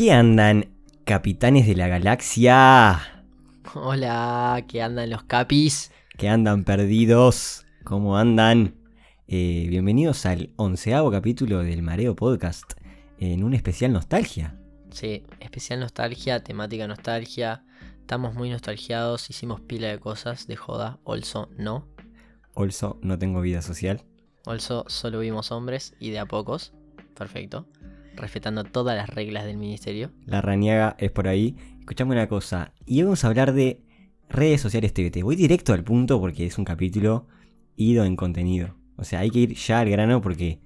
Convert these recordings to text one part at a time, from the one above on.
¿Qué andan, capitanes de la galaxia? Hola, ¿qué andan los capis? ¿Qué andan perdidos? ¿Cómo andan? Eh, bienvenidos al onceavo capítulo del Mareo Podcast, en un especial nostalgia. Sí, especial nostalgia, temática nostalgia. Estamos muy nostalgiados, hicimos pila de cosas de joda. Also, no. Also, no tengo vida social. Also, solo vimos hombres y de a pocos. Perfecto. Respetando todas las reglas del ministerio. La rañaga es por ahí. Escuchame una cosa. Y vamos a hablar de redes sociales TVT. Voy directo al punto porque es un capítulo ido en contenido. O sea, hay que ir ya al grano porque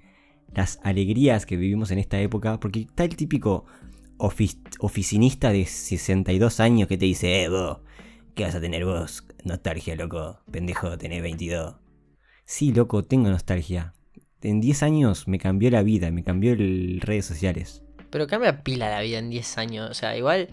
las alegrías que vivimos en esta época. Porque está el típico ofic- oficinista de 62 años que te dice, eh, vos, ¿qué vas a tener vos? Nostalgia, loco. Pendejo, tenés 22. Sí, loco, tengo nostalgia. En 10 años me cambió la vida, me cambió el redes sociales. Pero cambia pila la vida en 10 años. O sea, igual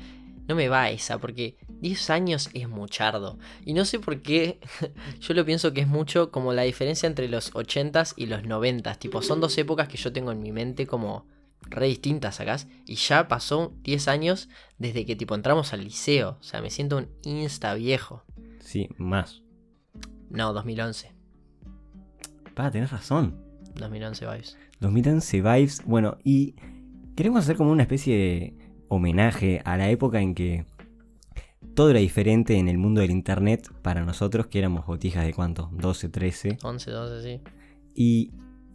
no me va esa, porque 10 años es muchardo. Y no sé por qué, yo lo pienso que es mucho como la diferencia entre los 80s y los 90s. Tipo, son dos épocas que yo tengo en mi mente como re distintas acá. Y ya pasó 10 años desde que tipo entramos al liceo. O sea, me siento un insta viejo. Sí, más. No, 2011. Pa, tenés razón. 2011 vibes. 2011 Vibes. Bueno, y queremos hacer como una especie de homenaje a la época en que todo era diferente en el mundo del internet para nosotros, que éramos botijas de cuánto, 12, 13. 11, 12, sí. Y,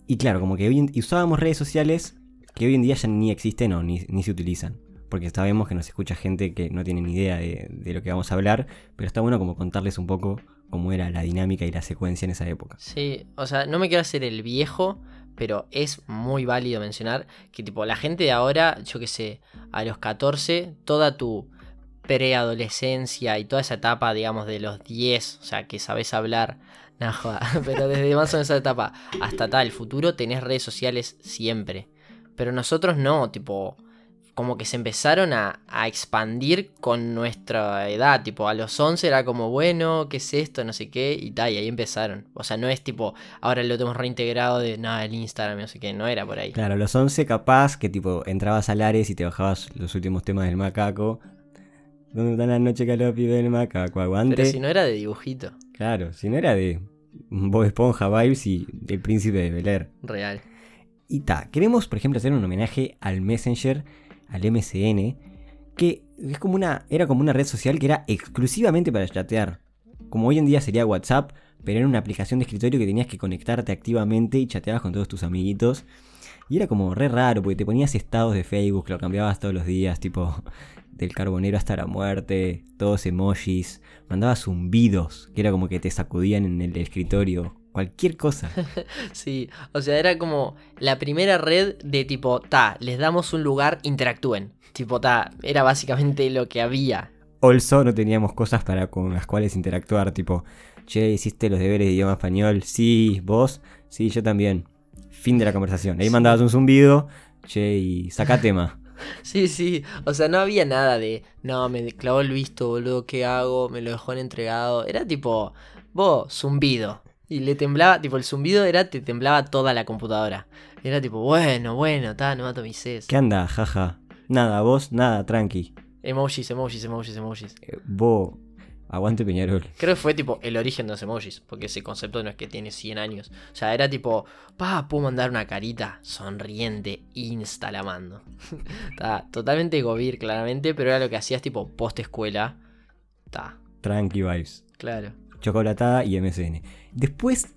y claro, como que hoy en- y usábamos redes sociales que hoy en día ya ni existen o ni, ni se utilizan. Porque sabemos que nos escucha gente que no tiene ni idea de, de lo que vamos a hablar, pero está bueno como contarles un poco cómo era la dinámica y la secuencia en esa época. Sí, o sea, no me quiero hacer el viejo, pero es muy válido mencionar que tipo la gente de ahora, yo que sé, a los 14, toda tu preadolescencia y toda esa etapa, digamos, de los 10, o sea, que sabes hablar, no joda, pero desde más o menos esa etapa hasta tal, futuro tenés redes sociales siempre. Pero nosotros no, tipo, como que se empezaron a, a expandir con nuestra edad. Tipo, a los 11 era como, bueno, ¿qué es esto? No sé qué, y tal, y ahí empezaron. O sea, no es tipo, ahora lo tenemos reintegrado de nada, el Instagram, no sé qué, no era por ahí. Claro, a los 11 capaz que tipo entrabas a Lares y te bajabas los últimos temas del macaco. ¿Dónde está la noche que los pibes del macaco? Aguante. Pero si no era de dibujito, Claro, si no era de Bob Esponja Vibes y el príncipe de Bel Air. real. Y ta, queremos por ejemplo hacer un homenaje al Messenger, al MSN, que es como una, era como una red social que era exclusivamente para chatear. Como hoy en día sería WhatsApp, pero era una aplicación de escritorio que tenías que conectarte activamente y chateabas con todos tus amiguitos. Y era como re raro, porque te ponías estados de Facebook, lo cambiabas todos los días, tipo del carbonero hasta la muerte, todos emojis, mandabas zumbidos, que era como que te sacudían en el escritorio, cualquier cosa. Sí, o sea, era como la primera red de tipo, ta, les damos un lugar, interactúen. Tipo, ta, era básicamente lo que había. Also no teníamos cosas para con las cuales interactuar, tipo, che, ¿hiciste los deberes de idioma español? Sí, vos, sí, yo también. Fin de la conversación. Ahí Sí. mandabas un zumbido, che, y saca tema. Sí, sí, o sea, no había nada de, no, me clavó el visto, boludo, ¿qué hago? Me lo dejó en entregado. Era tipo, vos, zumbido. Y le temblaba, tipo, el zumbido era, te temblaba toda la computadora. Era tipo, bueno, bueno, ta, no ses. ¿Qué anda, jaja? Nada, vos, nada, tranqui. Emojis, emojis, emojis, emojis. Eh, vos, aguante Peñarol. Creo que fue tipo el origen de los emojis, porque ese concepto no es que tiene 100 años. O sea, era tipo, pa, puedo mandar una carita sonriente, insta la mando. Ta, totalmente gobir, claramente, pero era lo que hacías tipo post escuela. Ta, Tranqui vibes. claro. Chocolatada y MSN. Después,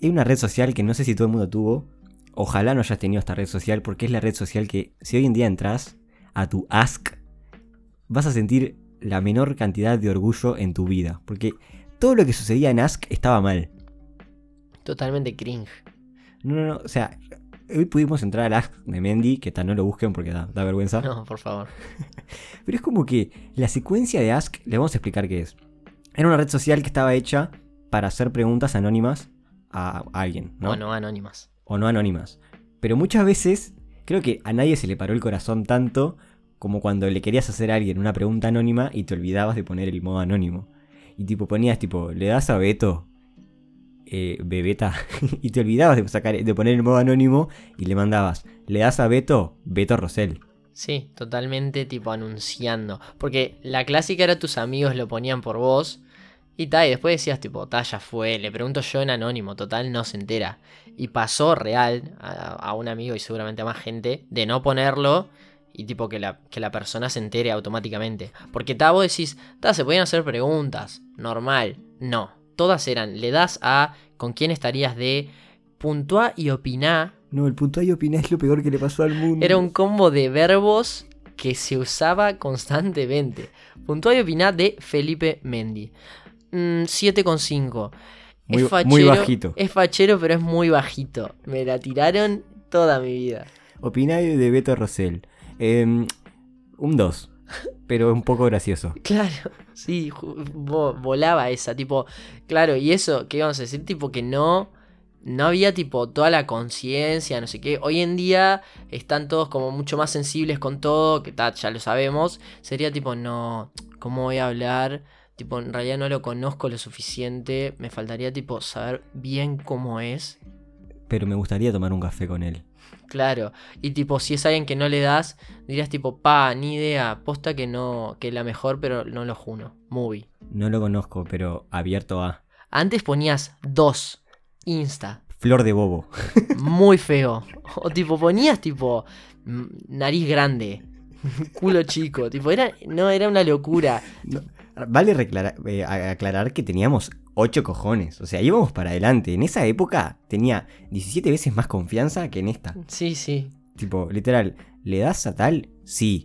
hay una red social que no sé si todo el mundo tuvo. Ojalá no hayas tenido esta red social porque es la red social que si hoy en día entras a tu Ask, vas a sentir la menor cantidad de orgullo en tu vida. Porque todo lo que sucedía en Ask estaba mal. Totalmente cringe. No, no, no. O sea, hoy pudimos entrar al Ask de Mendy, que tal no lo busquen porque da, da vergüenza. No, por favor. Pero es como que la secuencia de Ask, le vamos a explicar qué es. Era una red social que estaba hecha para hacer preguntas anónimas a alguien, ¿no? No, no, anónimas. O no anónimas. Pero muchas veces, creo que a nadie se le paró el corazón tanto como cuando le querías hacer a alguien una pregunta anónima y te olvidabas de poner el modo anónimo. Y tipo ponías tipo, le das a Beto, eh, Bebeta, y te olvidabas de, sacar, de poner el modo anónimo y le mandabas, le das a Beto, Beto Rosell. Sí, totalmente tipo anunciando. Porque la clásica era tus amigos lo ponían por vos. Y tal, y después decías tipo, ta, ya fue, le pregunto yo en anónimo, total, no se entera. Y pasó real a, a un amigo y seguramente a más gente de no ponerlo y tipo que la, que la persona se entere automáticamente. Porque ta, vos decís, ta, se podían hacer preguntas, normal. No, todas eran, le das a con quién estarías de puntuá y opiná. No, el puntual y opinar es lo peor que le pasó al mundo. Era un combo de verbos que se usaba constantemente. Puntuá y opiná de Felipe Mendy. Mm, 7,5. Muy- es fachero, muy bajito. Es fachero, pero es muy bajito. Me la tiraron toda mi vida. Opinario de Beto Rosell. Em, un 2. Pero un poco gracioso. Claro, sí, volaba esa, tipo, claro, y eso, ¿qué vamos a decir? Tipo que no, no había tipo toda la conciencia, no sé qué. Hoy en día están todos como mucho más sensibles con todo, que ta, ya lo sabemos. Sería tipo, no, ¿cómo voy a hablar? Tipo, en realidad no lo conozco lo suficiente, me faltaría tipo saber bien cómo es. Pero me gustaría tomar un café con él. Claro, y tipo, si es alguien que no le das, dirías tipo, pa, ni idea, posta que no, que la mejor, pero no lo juno. Movie. No lo conozco, pero abierto a. Antes ponías dos. Insta. Flor de bobo. Muy feo. O tipo, ponías tipo mm, nariz grande. Culo chico. Tipo, era. No, era una locura. Vale reclara- eh, aclarar que teníamos 8 cojones. O sea, íbamos para adelante. En esa época tenía 17 veces más confianza que en esta. Sí, sí. Tipo, literal, ¿le das a tal? Sí.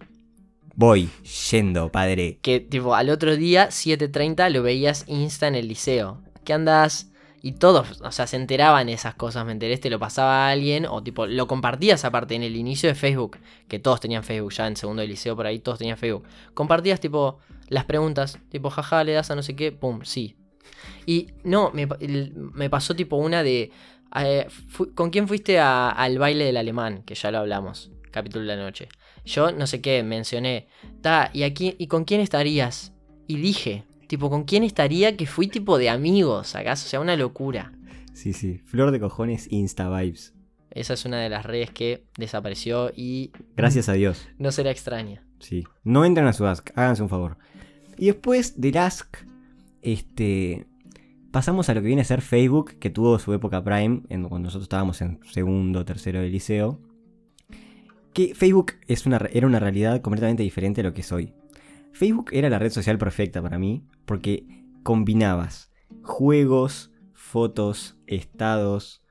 Voy, yendo, padre. Que tipo, al otro día, 7.30, lo veías Insta en el liceo. ¿Qué andas? Y todos, o sea, se enteraban esas cosas, me enteré, te lo pasaba a alguien, o tipo, lo compartías aparte en el inicio de Facebook, que todos tenían Facebook, ya en segundo de liceo por ahí, todos tenían Facebook. Compartías tipo las preguntas, tipo, jaja, le das a no sé qué, pum, sí. Y no, me, me pasó tipo una de, eh, ¿con quién fuiste a- al baile del alemán? Que ya lo hablamos, capítulo de la noche. Yo no sé qué, mencioné, ta, ¿y, aquí, ¿y con quién estarías? Y dije, tipo, ¿con quién estaría que fui tipo de amigos, acaso? O sea, una locura. Sí, sí. Flor de cojones, Insta Vibes. Esa es una de las redes que desapareció y Gracias a Dios. no será extraña. Sí. No entren a su Ask, háganse un favor. Y después del Ask, este. Pasamos a lo que viene a ser Facebook, que tuvo su época prime, en, cuando nosotros estábamos en segundo, tercero de liceo. Que Facebook es una, era una realidad completamente diferente a lo que es hoy. Facebook era la red social perfecta para mí, porque combinabas juegos, fotos, estados,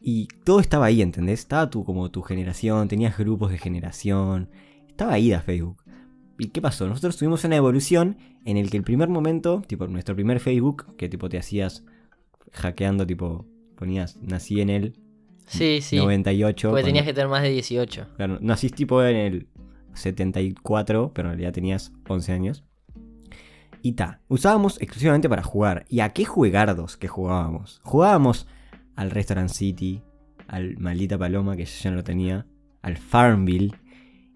y todo estaba ahí, ¿entendés? Estaba como tu generación, tenías grupos de generación, estaba ahí a Facebook. ¿Y qué pasó? Nosotros tuvimos una evolución en el que el primer momento, tipo nuestro primer Facebook, que tipo te hacías hackeando, tipo ponías, nací en el Sí, sí. 98. Porque cuando- tenías que tener más de 18. Claro, nacís tipo en el 74, pero en realidad tenías 11 años. Y ta, usábamos exclusivamente para jugar. ¿Y a qué juegardos que jugábamos? Jugábamos al Restaurant City, al Maldita Paloma, que yo ya no lo tenía, al Farmville.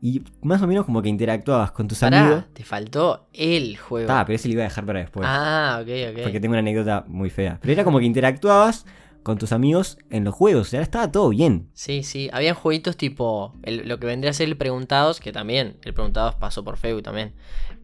Y más o menos como que interactuabas con tus amigos. Pará, te faltó el juego. Ta, pero ese lo iba a dejar para después. ah, ok, ok. Porque tengo una anécdota muy fea. Pero era como que interactuabas con tus amigos en los juegos. O sea, estaba todo bien. Sí, sí. Habían jueguitos tipo. el- lo que vendría a ser el Preguntados, que también. El Preguntados pasó por Facebook también.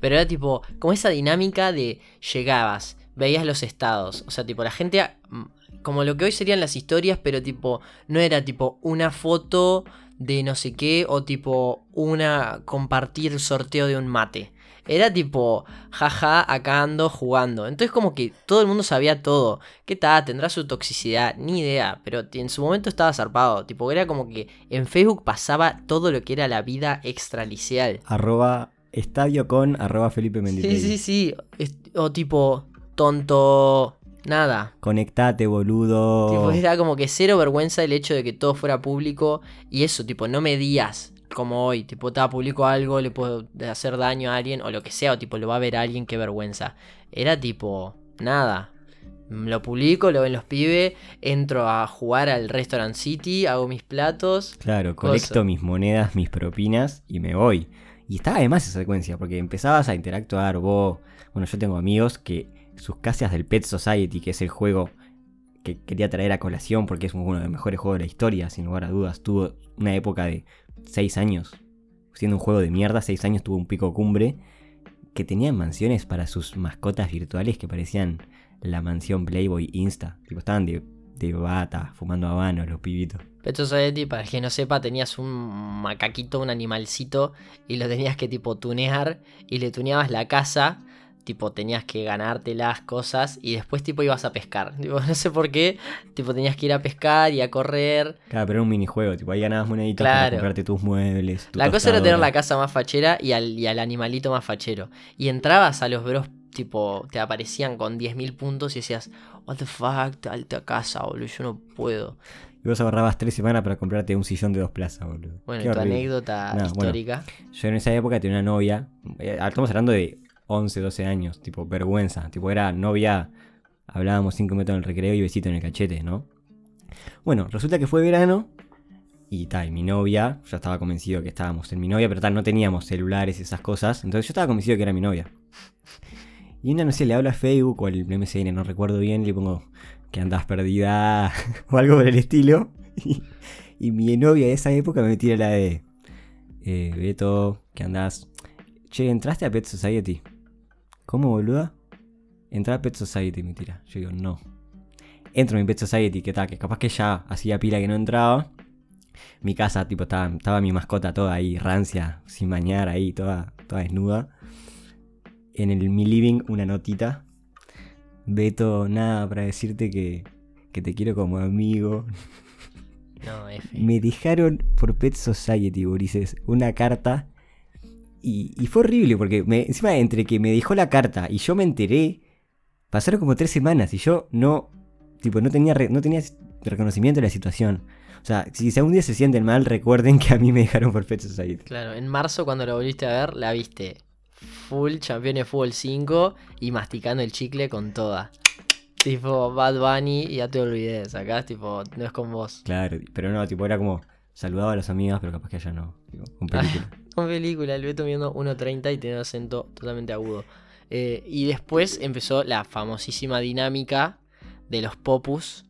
Pero era tipo. Como esa dinámica de llegabas, veías los estados. O sea, tipo, la gente. mm, Como lo que hoy serían las historias, pero tipo. No era tipo una foto de no sé qué. O tipo una. compartir sorteo de un mate. Era tipo, jaja, acá ando jugando. Entonces como que todo el mundo sabía todo. ¿Qué tal? Tendrá su toxicidad, ni idea. Pero en su momento estaba zarpado. Tipo, era como que en Facebook pasaba todo lo que era la vida extralicial. Arroba estadio con arroba Felipe Sí, Menditegui. sí, sí. Es- O tipo, tonto, nada. Conectate, boludo. Tipo, era como que cero vergüenza el hecho de que todo fuera público. Y eso, tipo, no medías como hoy. Tipo, ta, publico algo, le puedo hacer daño a alguien o lo que sea. O tipo, lo va a ver alguien, qué vergüenza. Era tipo, nada. Lo publico, lo ven los pibes, entro a jugar al Restaurant City, hago mis platos. Claro, Cosa. colecto mis monedas, mis propinas y me voy. Y estaba además esa secuencia, porque empezabas a interactuar vos. Bueno, yo tengo amigos que sus casas del Pet Society, que es el juego que quería traer a colación porque es uno de los mejores juegos de la historia, sin lugar a dudas, tuvo una época de 6 años, siendo un juego de mierda, 6 años tuvo un pico cumbre, que tenía mansiones para sus mascotas virtuales que parecían la mansión Playboy Insta. Tipo, estaban de, bata, fumando habanos los pibitos. Pet Society, para quien no sepa, tenías un macaquito, un animalcito, y lo tenías que tipo tunear, y le tuneabas la casa, tipo tenías que ganarte las cosas, y después tipo ibas a pescar. Tipo, no sé por qué, tipo tenías que ir a pescar y a correr. Claro, pero era un minijuego, tipo, ahí ganabas moneditas para comprarte tus muebles. tu La cosa era tener la casa más fachera y al, y al animalito más fachero. Y entrabas a los bros, tipo, te aparecían con 10.000 puntos y decías, what the fuck, alta casa, boludo, yo no puedo. Y vos ahorrabas tres semanas para comprarte un sillón de dos plazas, boludo. Bueno, Qué tu horrible. anécdota No, bueno. histórica. Yo en esa época tenía una novia. eh, Estamos hablando de 11, 12 años. Tipo, vergüenza. Tipo, era novia. Hablábamos 5 minutos en el recreo y besito en el cachete, ¿no? Bueno, resulta que fue verano. Y tal, mi novia. Yo estaba convencido que estábamos en mi novia, pero tal, no teníamos celulares y esas cosas. Entonces yo estaba convencido que era mi novia. Y una, no sé, le hablo a Facebook o al MSN, no recuerdo bien. Le pongo que andás perdida o algo por el estilo. Y, mi novia de esa época me tira la de. Eh, Beto, que andás. Che, ¿entraste a Pet Society? ¿Cómo, boluda? Entré a Pet Society, me tira. Yo digo, no. Entro en mi Pet Society, que tal, que capaz que ya hacía pila que no entraba. Mi casa, tipo, estaba, estaba mi mascota toda ahí, rancia, sin bañar, ahí, toda, toda desnuda. En el, mi living, una notita. Beto, nada para decirte que, que te quiero como amigo. No, F. Me dejaron por Pet Society, Borises, una carta. Y, y fue horrible porque me, encima entre que me dejó la carta y yo me enteré, pasaron como tres semanas y yo no, tipo, no tenía, re- no tenía reconocimiento de la situación. O sea, si algún día se sienten mal, recuerden que a mí me dejaron por Pet Society. Claro, en marzo cuando la volviste a ver, la viste full Champions de Fútbol 5 y masticando el chicle con toda. Tipo Bad Bunny y ya te olvides, acá tipo, no es con vos. Claro, pero no, tipo, era como saludaba a las amigas, pero capaz que allá no, tipo, con película. Con película, el Beto viendo 1.30 y tenía un acento totalmente agudo. Eh, y después empezó la famosísima dinámica de los popus.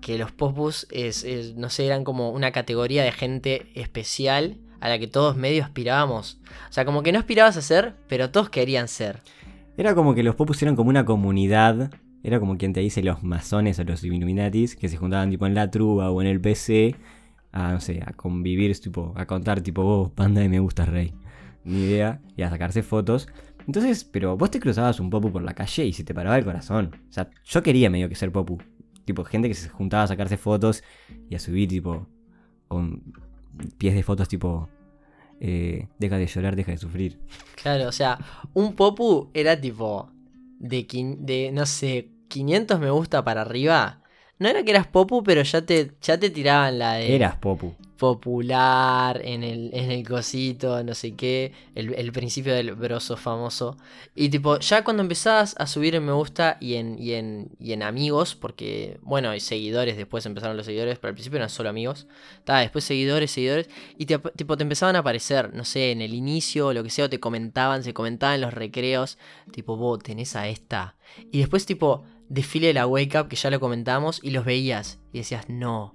Que los popus, es, no sé, eran como una categoría de gente especial a la que todos medio aspirábamos. O sea, como que no aspirabas a ser, pero todos querían ser. Era como que los popus eran como una comunidad. Era como quien te dice los masones o los Illuminatis que se juntaban tipo en la truba o en el PC a, no sé, a convivir, tipo, a contar tipo, vos, panda de me gusta rey. Ni idea. Y a sacarse fotos. Entonces, pero vos te cruzabas un popu por la calle y se te paraba el corazón. O sea, yo quería medio que ser popu. Tipo, gente que se juntaba a sacarse fotos y a subir, tipo, con pies de fotos, tipo, eh, deja de llorar, deja de sufrir. Claro, o sea, un popu era tipo de, de no sé, 500 me gusta para arriba. No era que eras popu, pero ya te, ya te tiraban la de Eras popu. popular en el, en el cosito, no sé qué, el, el principio del broso famoso. Y tipo, ya cuando empezabas a subir en me gusta y en, y en, y en amigos, porque, bueno, y seguidores, después empezaron los seguidores, pero al principio eran solo amigos. Estaba después seguidores, seguidores, y te, tipo, te empezaban a aparecer, no sé, en el inicio o lo que sea, o te comentaban, se comentaban en los recreos, tipo, vos tenés a esta. Y después, tipo, desfile de la Wake Up, que ya lo comentamos, y los veías, y decías, no.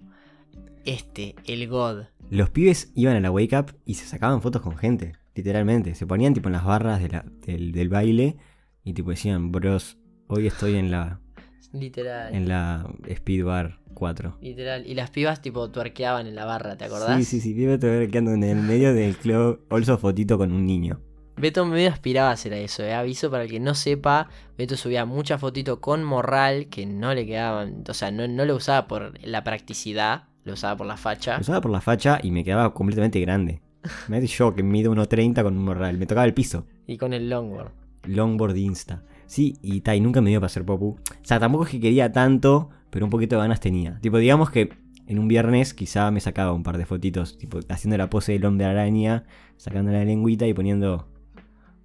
Este, el God. Los pibes iban a la wake up y se sacaban fotos con gente, literalmente. Se ponían tipo en las barras de la- del, del baile y tipo decían, bros, hoy estoy en la, Literal. en la Speed Bar 4. Literal. Y las pibas tipo tuerqueaban en la barra, ¿te acordás? Sí, sí, sí, pibe te quedando en el medio del club, also fotito con un niño. Beto medio aspiraba a hacer eso, ¿eh? aviso para el que no sepa, Beto subía muchas fotitos con morral que no le quedaban, o sea, no, no lo usaba por la practicidad, lo usaba por la facha. Lo usaba por la facha y me quedaba completamente grande. Me yo que mido 1.30 con un morral, me tocaba el piso. Y con el longboard. Longboard Insta. Sí, y Tai, nunca me dio para ser popu. O sea, tampoco es que quería tanto, pero un poquito de ganas tenía. Tipo, digamos que en un viernes quizá me sacaba un par de fotitos, tipo, haciendo la pose del hombre araña, sacando la lengüita y poniendo...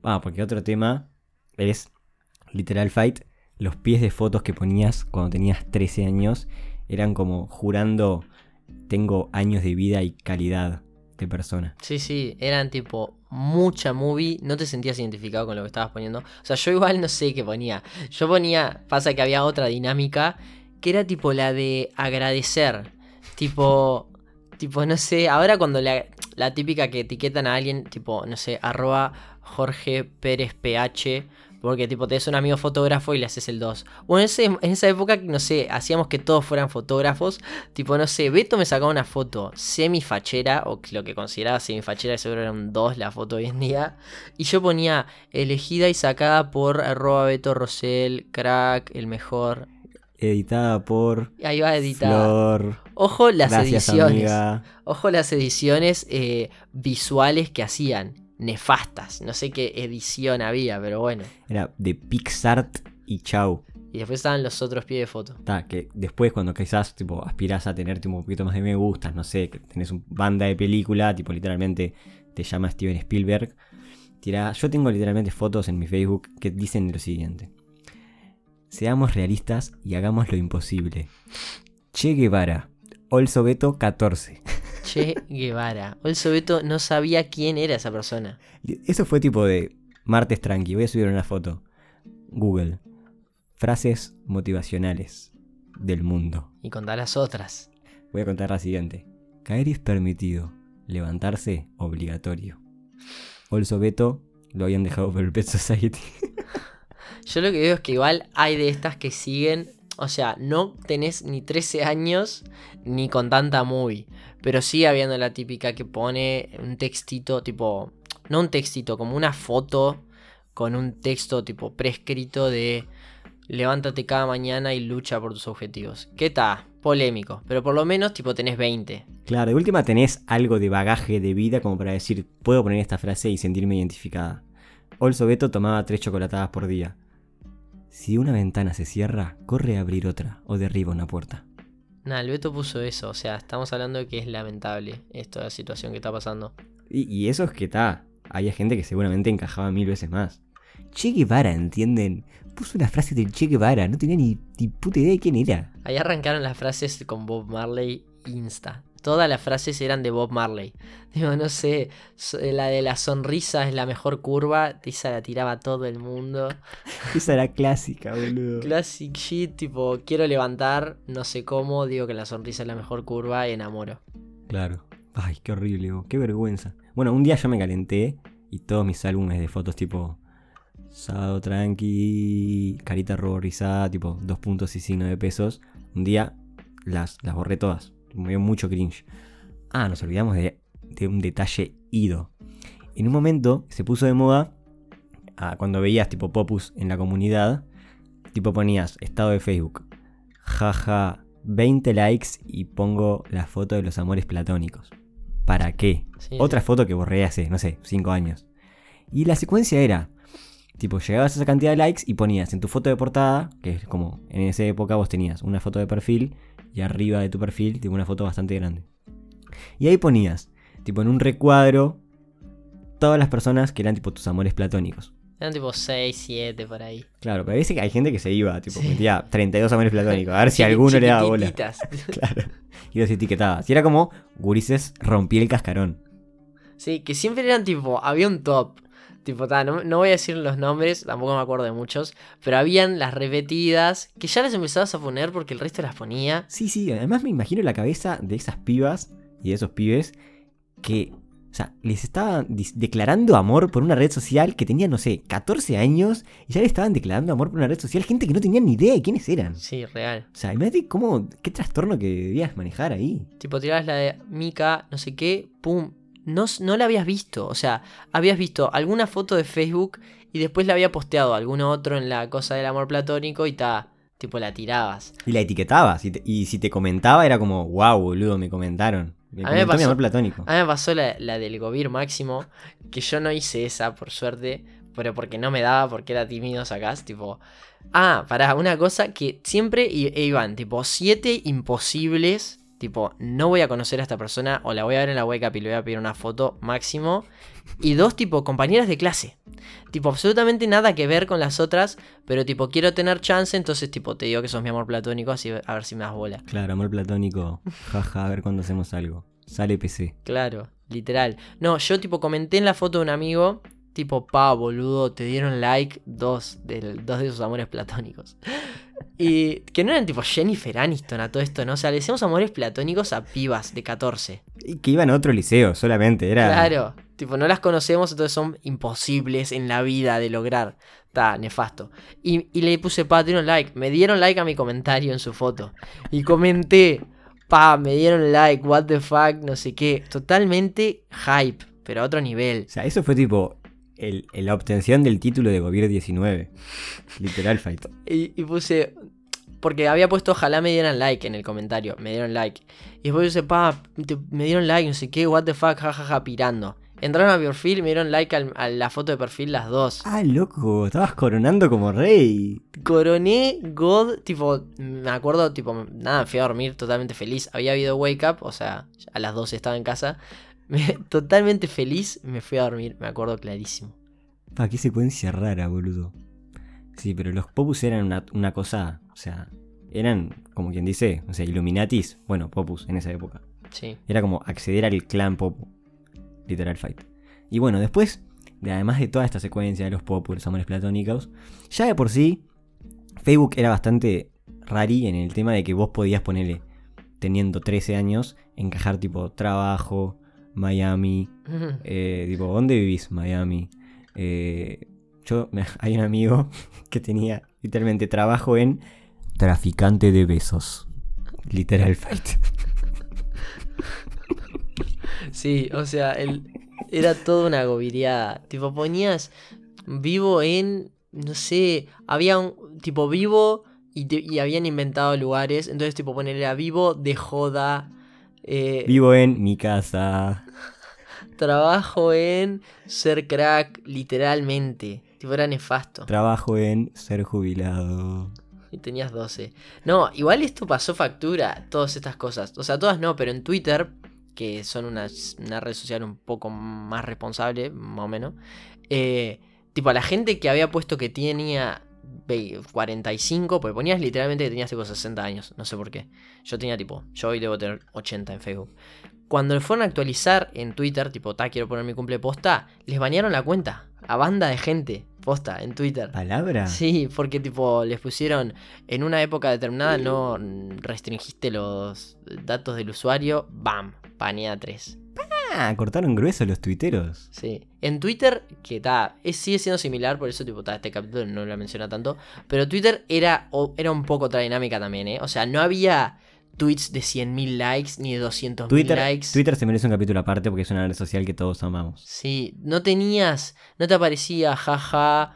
Ah, porque otro tema es, literal fight, los pies de fotos que ponías cuando tenías 13 años eran como jurando, tengo años de vida y calidad de persona. Sí, sí, eran tipo mucha movie, no te sentías identificado con lo que estabas poniendo. O sea, yo igual no sé qué ponía. Yo ponía, pasa que había otra dinámica que era tipo la de agradecer. Tipo, Tipo, no sé, ahora cuando la, la típica que etiquetan a alguien, tipo, no sé, arroba Jorge Pérez PH, porque tipo te un amigo fotógrafo y le haces el 2. Bueno, en, esa época, no sé, hacíamos que todos fueran fotógrafos. Tipo, no sé, Beto me sacaba una foto semifachera, o lo que consideraba semifachera, seguro era un 2 la foto hoy en día. Y yo ponía elegida y sacada por arroba Beto Rosel, crack, el mejor. Editada por. Ahí va editada. Ojo las ediciones. Ojo las ediciones eh, visuales que hacían nefastas. No sé qué edición había, pero bueno. Era de PixArt y chau. Y después estaban los otros pies de foto. Está, que después cuando quizás tipo, aspiras a tener tipo, un poquito más de me gustas, no sé, que tenés una banda de película, tipo literalmente te llama Steven Spielberg. Tira, yo tengo literalmente fotos en mi Facebook que dicen lo siguiente. Seamos realistas y hagamos lo imposible. Che Guevara, Olso Beto 14. Che Guevara. el Beto no sabía quién era esa persona. Eso fue tipo de martes tranqui. Voy a subir una foto. Google. Frases motivacionales del mundo. Y contar las otras. Voy a contar la siguiente. Caer es permitido. Levantarse obligatorio. Olso Beto lo habían dejado por el Pet Society. Yo lo que veo es que igual hay de estas que siguen o sea, no tenés ni 13 años ni con tanta movie. Pero sigue habiendo la típica que pone un textito tipo. No un textito, como una foto con un texto tipo prescrito de levántate cada mañana y lucha por tus objetivos. ¿Qué tal? Polémico, pero por lo menos tipo tenés 20. Claro, de última tenés algo de bagaje de vida como para decir, puedo poner esta frase y sentirme identificada. Olso Beto tomaba tres chocolatadas por día. Si una ventana se cierra, corre a abrir otra o derriba una puerta. Nah, el Beto puso eso, o sea, estamos hablando de que es lamentable esta situación que está pasando. Y, eso es que está, había gente que seguramente encajaba mil veces más. Che Guevara, ¿entienden? Puso una frase del Che Guevara, no tenía ni, ni puta idea de quién era. Ahí arrancaron las frases con Bob Marley Insta todas las frases eran de Bob Marley. Digo, no sé, eh, la de la sonrisa es la mejor curva, esa la tiraba todo el mundo. Esa era clásica, boludo. Classic shit, tipo, quiero levantar, no sé cómo, digo que la sonrisa es la mejor curva y enamoro. Claro. Ay, qué horrible, qué vergüenza. Bueno, un día yo me calenté y todos mis álbumes de fotos tipo sábado tranqui, carita ruborizada, tipo dos puntos y signo de pesos, un día las, las borré todas me dio mucho cringe. Ah, nos olvidamos de, un detalle ido. En un momento se puso de moda, ah, cuando veías tipo Popus en la comunidad, tipo ponías estado de Facebook, jaja, 20 likes y pongo la foto de los amores platónicos. ¿Para qué? Otra foto que borré hace, no sé, 5 años. Y la secuencia era, tipo, llegabas a esa cantidad de likes y ponías en tu foto de portada, que es como en esa época vos tenías una foto de perfil y arriba de tu perfil tipo una foto bastante grande. Y ahí ponías, tipo en un recuadro, todas las personas que eran tipo tus amores platónicos. Eran tipo 6, 7 por ahí. Claro, pero dice que hay gente que se iba, tipo, metía 32 amores platónicos, a ver si alguno le daba bola. claro. Y los etiquetabas. Y era como, gurises, rompí el cascarón. Sí, que siempre eran tipo, había un top. Tipo, no, voy a decir los nombres, tampoco me acuerdo de muchos, pero habían las repetidas que ya las empezabas a poner porque el resto las ponía. Sí, sí, además me imagino la cabeza de esas pibas y de esos pibes que, o sea, les estaban declarando amor por una red social que tenía, no sé, 14 años y ya le estaban declarando amor por una red social gente que no tenía ni idea de quiénes eran. Sí, real. O sea, imagínate cómo, qué trastorno que debías manejar ahí. Tipo, tirabas la de Mika, no sé qué, pum, no, no la habías visto. O sea, habías visto alguna foto de Facebook y después la había posteado alguno otro en la cosa del amor platónico y ta, tipo la tirabas. Y la etiquetabas. Y, si te comentaba era como, wow, boludo, me comentaron. Me a mí me pasó, mi amor platónico. A mí me pasó la, del gobierno máximo, que yo no hice esa, por suerte, pero porque no me daba, porque era tímido, sacás, tipo... Ah, para una cosa que siempre iban, tipo, siete imposibles Tipo, no voy a conocer a esta persona o la voy a ver en la webcam y le voy a pedir una foto máximo. Y dos, tipo, compañeras de clase. Tipo, absolutamente nada que ver con las otras, pero tipo, quiero tener chance, entonces tipo, te digo que sos mi amor platónico, así a ver si me das bola. Claro, amor platónico. Jaja, a ver cuando hacemos algo. Sale PC. Claro, literal. No, yo tipo comenté en la foto de un amigo, tipo, pa, boludo, te dieron like dos, dos de sus amores platónicos. Y que no eran tipo Jennifer Aniston a todo esto, ¿no? O sea, le decíamos amores platónicos a pibas de 14. Y que iban a otro liceo solamente, era... Claro, tipo, no las conocemos, entonces son imposibles en la vida de lograr. Está nefasto. Y, y le puse, pa, dieron like. Me dieron like a mi comentario en su foto. Y comenté, pa, me dieron like, what the fuck, no sé qué. Totalmente hype, pero a otro nivel. O sea, eso fue tipo el, el- la obtención del título de Gobierno 19. Literal fight. Y, y puse. Porque había puesto ojalá me dieran like en el comentario. Me dieron like. Y después puse, pa, te- me dieron like, no sé qué, what the fuck, jajaja, pirando. Entraron a mi perfil y me dieron like al- a la foto de perfil las dos. Ah, loco, estabas coronando como rey. Coroné God, tipo, me acuerdo, tipo, nada, fui a dormir totalmente feliz. Había habido wake up, o sea, a las 12 estaba en casa. Me- totalmente feliz, me fui a dormir, me acuerdo clarísimo. Pa, qué secuencia rara, boludo. Sí, pero los Popus eran una, una cosa, o sea, eran, como quien dice, o sea, Illuminatis, bueno, Popus en esa época. Sí. Era como acceder al clan Popu. Literal fight. Y bueno, después, de, además de toda esta secuencia de los Popus, los amores platónicos, ya de por sí, Facebook era bastante rari en el tema de que vos podías ponerle, teniendo 13 años, encajar tipo trabajo, Miami, eh, tipo, ¿dónde vivís? Miami. Eh, yo, hay un amigo que tenía literalmente trabajo en traficante de besos. Literal fight. Sí, o sea, el, era toda una gobiría. Tipo, ponías vivo en, no sé, había un tipo vivo y, te- y habían inventado lugares. Entonces, tipo, ponerle a vivo de joda. Eh, Vivo en mi casa. trabajo en ser crack, literalmente. Tipo, era nefasto. Trabajo en ser jubilado. Y tenías 12. No, igual esto pasó factura, todas estas cosas. O sea, todas no, pero en Twitter, que son una, una red social un poco más responsable, más o menos. eh, tipo, a la gente que había puesto que tenía 45, pues ponías literalmente que tenías tipo 60 años, no sé por qué. Yo tenía tipo, yo hoy debo tener 80 en Facebook. Cuando le fueron a actualizar en Twitter, tipo, ta, quiero poner mi cumple posta, les bañaron la cuenta a banda de gente posta en Twitter. ¿Palabra? Sí, porque tipo les pusieron en una época determinada no restringiste los datos del usuario, bam, panea 3. Ah, cortaron grueso los tuiteros. Sí. En Twitter, que está, sigue siendo similar, por eso tipo ta, este capítulo no lo menciona tanto, pero Twitter era, o- era un poco otra dinámica también, ¿eh? O sea, no había tweets de 100.000 likes ni de 200.000 Twitter, likes. Twitter se merece un capítulo aparte porque es una red social que todos amamos. Sí, no tenías, no te aparecía, jaja,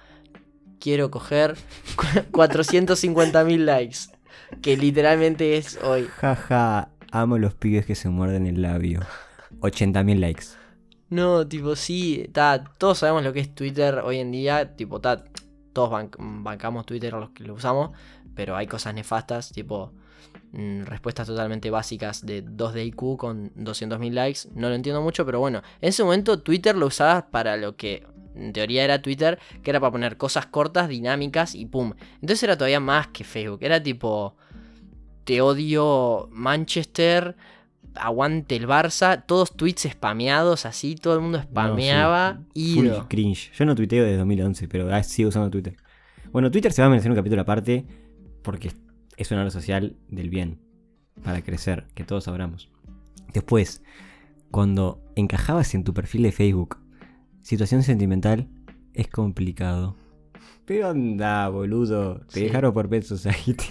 quiero coger 450.000 likes, que literalmente es hoy. Jaja, amo los pibes que se muerden el labio. 80.000 likes. No, tipo, sí, ta, todos sabemos lo que es Twitter hoy en día, tipo, ta, todos ban- bancamos Twitter los que lo usamos, pero hay cosas nefastas, tipo, mm, respuestas totalmente básicas de 2 de IQ con 200.000 likes, no lo entiendo mucho, pero bueno, en ese momento Twitter lo usabas para lo que en teoría era Twitter, que era para poner cosas cortas, dinámicas y pum. Entonces era todavía más que Facebook, era tipo, te odio Manchester, aguante el Barça, todos tweets spameados así, todo el mundo spameaba No, y sí, full cringe. Yo no tuiteo desde 2011, pero ah, sigo usando Twitter. Bueno, Twitter se va a merecer un capítulo aparte porque es una red social del bien. Para crecer, que todos sabramos. Después, cuando encajabas en tu perfil de Facebook, situación sentimental, es complicado. Pero anda, boludo. Te Sí. dejaron por Pet Society.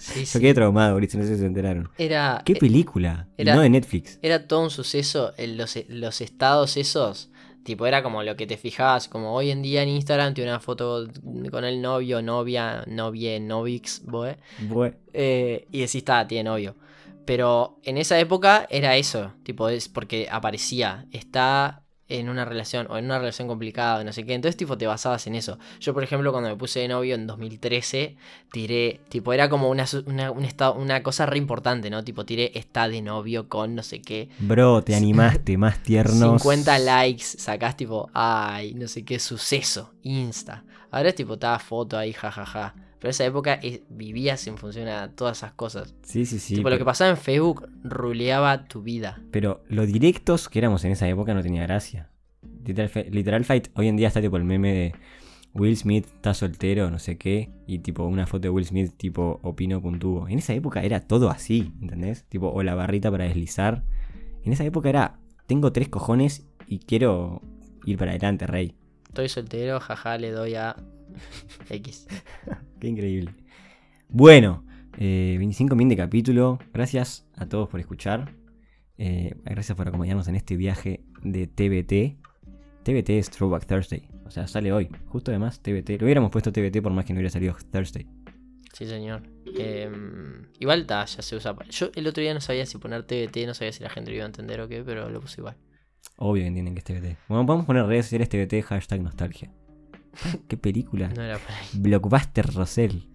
Sí, Yo quedé traumado, ahorita no sé si se enteraron. Era, ¿Qué película? Y era- no de Netflix. era todo un suceso, en los, los estados esos, tipo era como lo que te fijabas, como hoy en día en Instagram tiene una foto con el novio, novia, novie, novix, boe, Bue- eh, y decís, está, tiene novio. Pero en esa época era eso, tipo, es porque aparecía, está en una relación o en una relación complicada, no sé qué. Entonces, tipo, te basabas en eso. Yo, por ejemplo, cuando me puse de novio en 2013, tiré, tipo, era como una, una, un estado- una cosa re importante, ¿no? Tipo, tiré, está de novio con no sé qué. Bro, te animaste, más tiernos. 50 likes, sacás tipo, ay, no sé qué suceso, Insta. Ahora es tipo, estaba foto ahí, jajaja. Pero esa época eh, vivías en función a todas esas cosas. Sí, sí, sí. tipo, lo que pasaba en Facebook ruleaba tu vida. Pero lo directos que éramos en esa época no tenía gracia. Literal, Fi- Literal Fight, hoy en día está tipo el meme de Will Smith está soltero, no sé qué, y tipo una foto de Will Smith tipo opino puntuo. En esa época era todo así, ¿entendés? Tipo, o la barrita para deslizar. En esa época era, tengo tres cojones y quiero ir para adelante, rey. Estoy soltero, jaja, le doy a X. Qué increíble. Bueno, eh, 25 min de capítulo. Gracias a todos por escuchar. Eh, gracias por acompañarnos en este viaje de TBT. TBT es Throwback Thursday. O sea, sale hoy. Justo además, TBT. Lo hubiéramos puesto TBT por más que no hubiera salido Thursday. Sí, señor. Eh, igual ta, ya se usa. Yo el otro día no sabía si poner TBT, no sabía si la gente lo iba a entender o qué, pero lo puse igual. Obvio que entienden que es TBT. Bueno, podemos poner redes sociales TBT, hashtag nostalgia. ¿Qué película? No era por ahí. Blockbuster Rosell.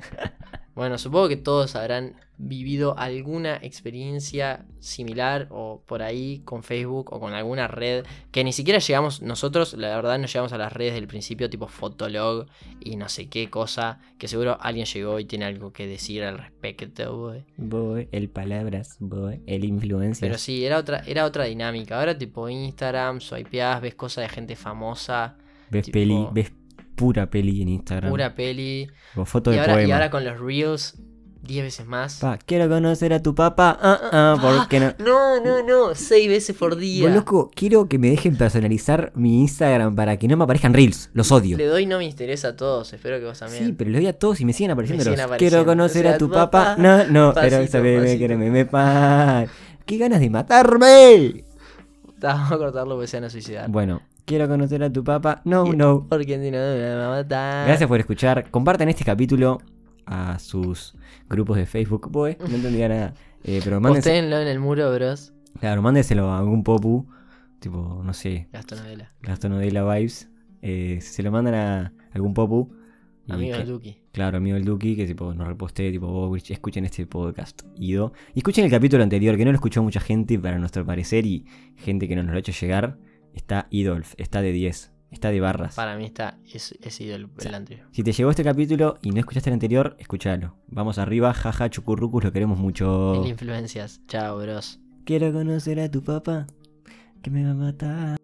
Bueno, supongo que todos habrán vivido alguna experiencia similar o por ahí con Facebook o con alguna red que ni siquiera llegamos nosotros, la verdad no llegamos a las redes del principio tipo Fotolog y no sé qué cosa, que seguro alguien llegó y tiene algo que decir al respecto. boy. Boy, el palabras, boy, el influencer. Pero sí, era otra, era otra dinámica. Ahora tipo Instagram, swipeás, ves cosas de gente famosa, ves tipo- peli, ves pura peli en Instagram. pura peli. O foto Y de ahora, y ahora con los reels, 10 veces más. Pa, quiero conocer a tu papá. Ah, ah, ¿por qué no? No, no, no, 6 veces por día. Vos, loco, quiero que me dejen personalizar mi Instagram para que no me aparezcan reels. Los odio. Le doy no me interesa a todos, espero que vos también. Sí, pero los doy a todos y me siguen apareciendo. Me los, apareciendo. Quiero conocer O sea, a tu papá. papá, No, no, pasito, pero que me, me pa- ¡Qué ganas de matarme! Ta, Vamos a cortarlo porque se van a suicidar. Bueno, quiero conocer a tu papá. No, no. Porque si no me va a matar. Gracias por escuchar. Compartan este capítulo a sus grupos de Facebook. Boy, no entendía nada. Eh, pero en el muro, bros. claro, mándenselo a algún popu. Tipo, no sé, Gastón Adela. Gastón de la Vibes. Eh, se lo mandan a algún popu. Amigo que- de Duki. Claro, amigo el Duki, que tipo nos reposté, tipo, vos escuchen este podcast, Ido. Y escuchen el capítulo anterior, que no lo escuchó mucha gente, para nuestro parecer, y gente que no nos lo ha hecho llegar. Está Idolf, está de 10, está de barras. Para mí está, es, es ido el, el anterior. Si te llegó este capítulo y no escuchaste el anterior, escúchalo. Vamos arriba, jaja, chucurrucus, lo queremos mucho. Mil influencias. Chao, bros. Quiero conocer a tu papá, que me va a matar.